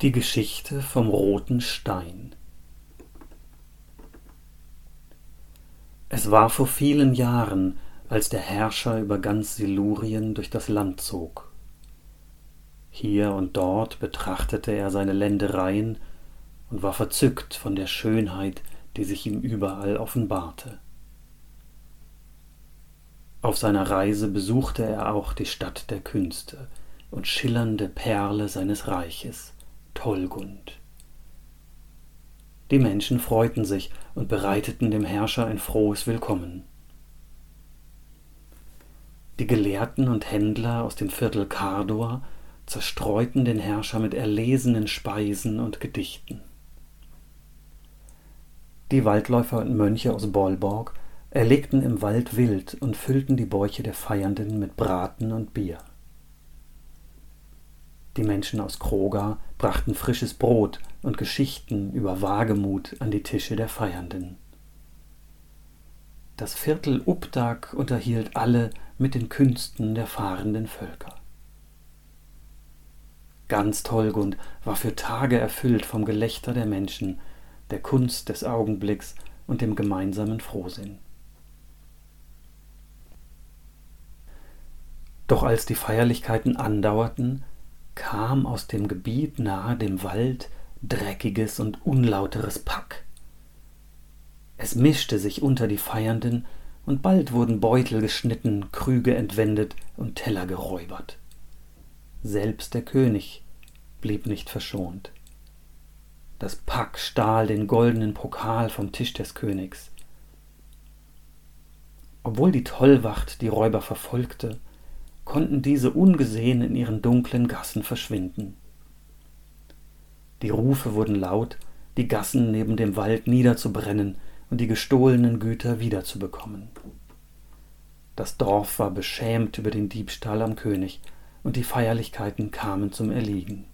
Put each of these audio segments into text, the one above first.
Die Geschichte vom roten Stein Es war vor vielen Jahren, als der Herrscher über ganz Silurien durch das Land zog. Hier und dort betrachtete er seine Ländereien und war verzückt von der Schönheit, die sich ihm überall offenbarte. Auf seiner Reise besuchte er auch die Stadt der Künste und schillernde Perle seines Reiches, Tollgund. Die Menschen freuten sich und bereiteten dem Herrscher ein frohes Willkommen. Die Gelehrten und Händler aus dem Viertel Kardor zerstreuten den Herrscher mit erlesenen Speisen und Gedichten. Die Waldläufer und Mönche aus Bolborg erlegten im Wald wild und füllten die Bäuche der Feiernden mit Braten und Bier. Die Menschen aus Kroga brachten frisches Brot und Geschichten über Wagemut an die Tische der Feiernden. Das Viertel Updag unterhielt alle mit den Künsten der fahrenden Völker. Ganz Tollgund war für Tage erfüllt vom Gelächter der Menschen, der Kunst des Augenblicks und dem gemeinsamen Frohsinn. Doch als die Feierlichkeiten andauerten, kam aus dem Gebiet nahe dem Wald dreckiges und unlauteres Pack. Es mischte sich unter die Feiernden, und bald wurden Beutel geschnitten, Krüge entwendet und Teller geräubert. Selbst der König blieb nicht verschont. Das Pack stahl den goldenen Pokal vom Tisch des Königs. Obwohl die Tollwacht die Räuber verfolgte, konnten diese ungesehen in ihren dunklen Gassen verschwinden. Die Rufe wurden laut, die Gassen neben dem Wald niederzubrennen und die gestohlenen Güter wiederzubekommen. Das Dorf war beschämt über den Diebstahl am König, und die Feierlichkeiten kamen zum Erliegen.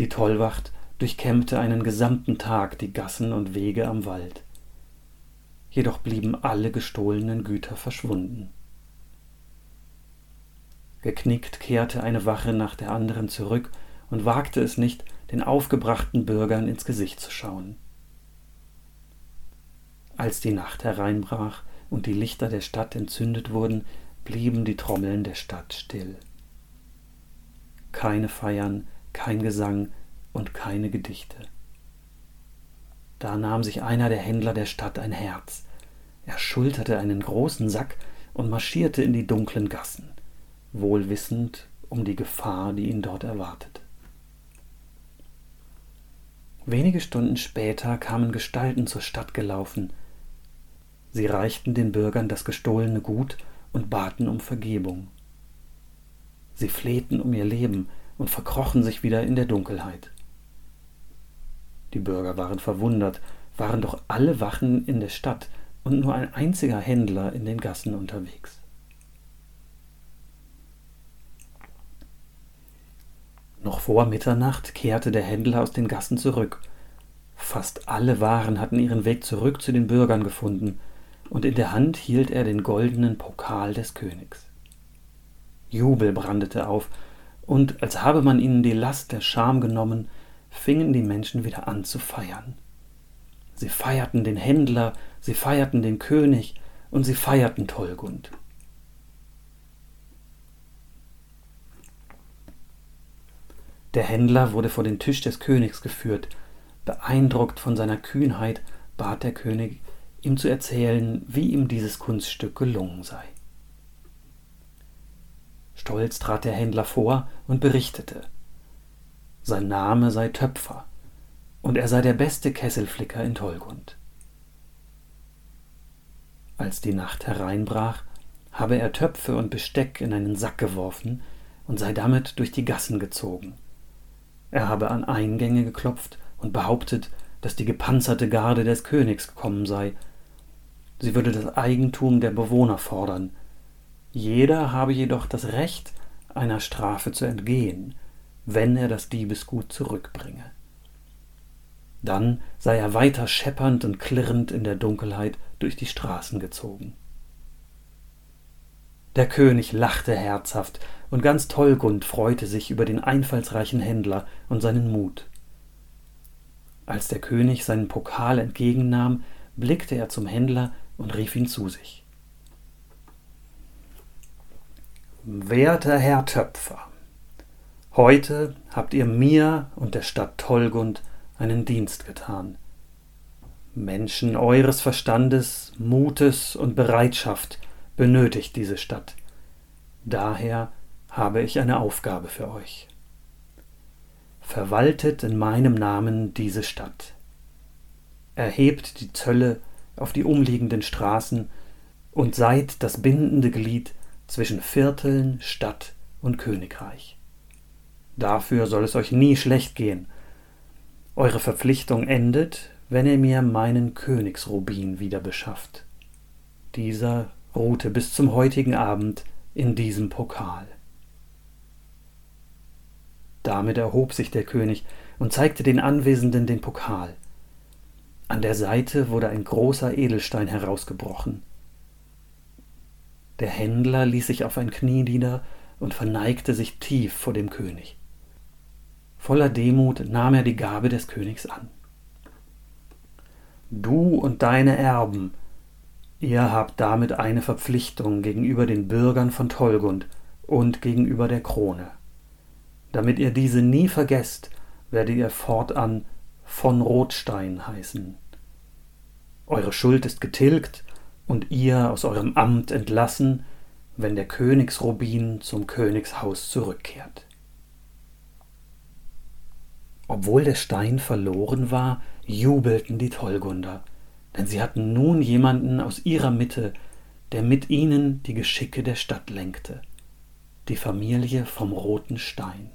Die Tollwacht durchkämmte einen gesamten Tag die Gassen und Wege am Wald jedoch blieben alle gestohlenen Güter verschwunden. Geknickt kehrte eine Wache nach der anderen zurück und wagte es nicht, den aufgebrachten Bürgern ins Gesicht zu schauen. Als die Nacht hereinbrach und die Lichter der Stadt entzündet wurden, blieben die Trommeln der Stadt still. Keine Feiern, kein Gesang und keine Gedichte. Da nahm sich einer der Händler der Stadt ein Herz. Er schulterte einen großen Sack und marschierte in die dunklen Gassen, wohl wissend um die Gefahr, die ihn dort erwartete. Wenige Stunden später kamen Gestalten zur Stadt gelaufen. Sie reichten den Bürgern das gestohlene Gut und baten um Vergebung. Sie flehten um ihr Leben und verkrochen sich wieder in der Dunkelheit. Die Bürger waren verwundert, waren doch alle Wachen in der Stadt und nur ein einziger Händler in den Gassen unterwegs. Noch vor Mitternacht kehrte der Händler aus den Gassen zurück. Fast alle Waren hatten ihren Weg zurück zu den Bürgern gefunden, und in der Hand hielt er den goldenen Pokal des Königs. Jubel brandete auf, und als habe man ihnen die Last der Scham genommen, fingen die Menschen wieder an zu feiern. Sie feierten den Händler, sie feierten den König und sie feierten Tollgund. Der Händler wurde vor den Tisch des Königs geführt. Beeindruckt von seiner Kühnheit bat der König, ihm zu erzählen, wie ihm dieses Kunststück gelungen sei. Stolz trat der Händler vor und berichtete sein Name sei Töpfer und er sei der beste Kesselflicker in Tollgund. Als die Nacht hereinbrach, habe er Töpfe und Besteck in einen Sack geworfen und sei damit durch die Gassen gezogen. Er habe an Eingänge geklopft und behauptet, dass die gepanzerte Garde des Königs gekommen sei. Sie würde das Eigentum der Bewohner fordern. Jeder habe jedoch das Recht, einer Strafe zu entgehen, wenn er das Diebesgut zurückbringe. Dann sei er weiter scheppernd und klirrend in der Dunkelheit durch die Straßen gezogen. Der König lachte herzhaft und ganz Tollgund freute sich über den einfallsreichen Händler und seinen Mut. Als der König seinen Pokal entgegennahm, blickte er zum Händler und rief ihn zu sich. Werter Herr Töpfer, heute habt ihr mir und der Stadt Tollgund einen Dienst getan. Menschen eures Verstandes, Mutes und Bereitschaft benötigt diese Stadt. Daher habe ich eine Aufgabe für euch. Verwaltet in meinem Namen diese Stadt. Erhebt die Zölle auf die umliegenden Straßen und seid das bindende Glied zwischen Vierteln, Stadt und Königreich. Dafür soll es euch nie schlecht gehen. Eure Verpflichtung endet, wenn ihr mir meinen Königsrubin wieder beschafft. Dieser ruhte bis zum heutigen Abend in diesem Pokal. Damit erhob sich der König und zeigte den Anwesenden den Pokal. An der Seite wurde ein großer Edelstein herausgebrochen. Der Händler ließ sich auf ein Knie nieder und verneigte sich tief vor dem König. Voller Demut nahm er die Gabe des Königs an. Du und deine Erben, ihr habt damit eine Verpflichtung gegenüber den Bürgern von Tolgund und gegenüber der Krone. Damit ihr diese nie vergesst, werdet ihr fortan von Rotstein heißen. Eure Schuld ist getilgt und ihr aus eurem Amt entlassen, wenn der Königsrubin zum Königshaus zurückkehrt. Obwohl der Stein verloren war, jubelten die Tollgunder, denn sie hatten nun jemanden aus ihrer Mitte, der mit ihnen die Geschicke der Stadt lenkte, die Familie vom roten Stein.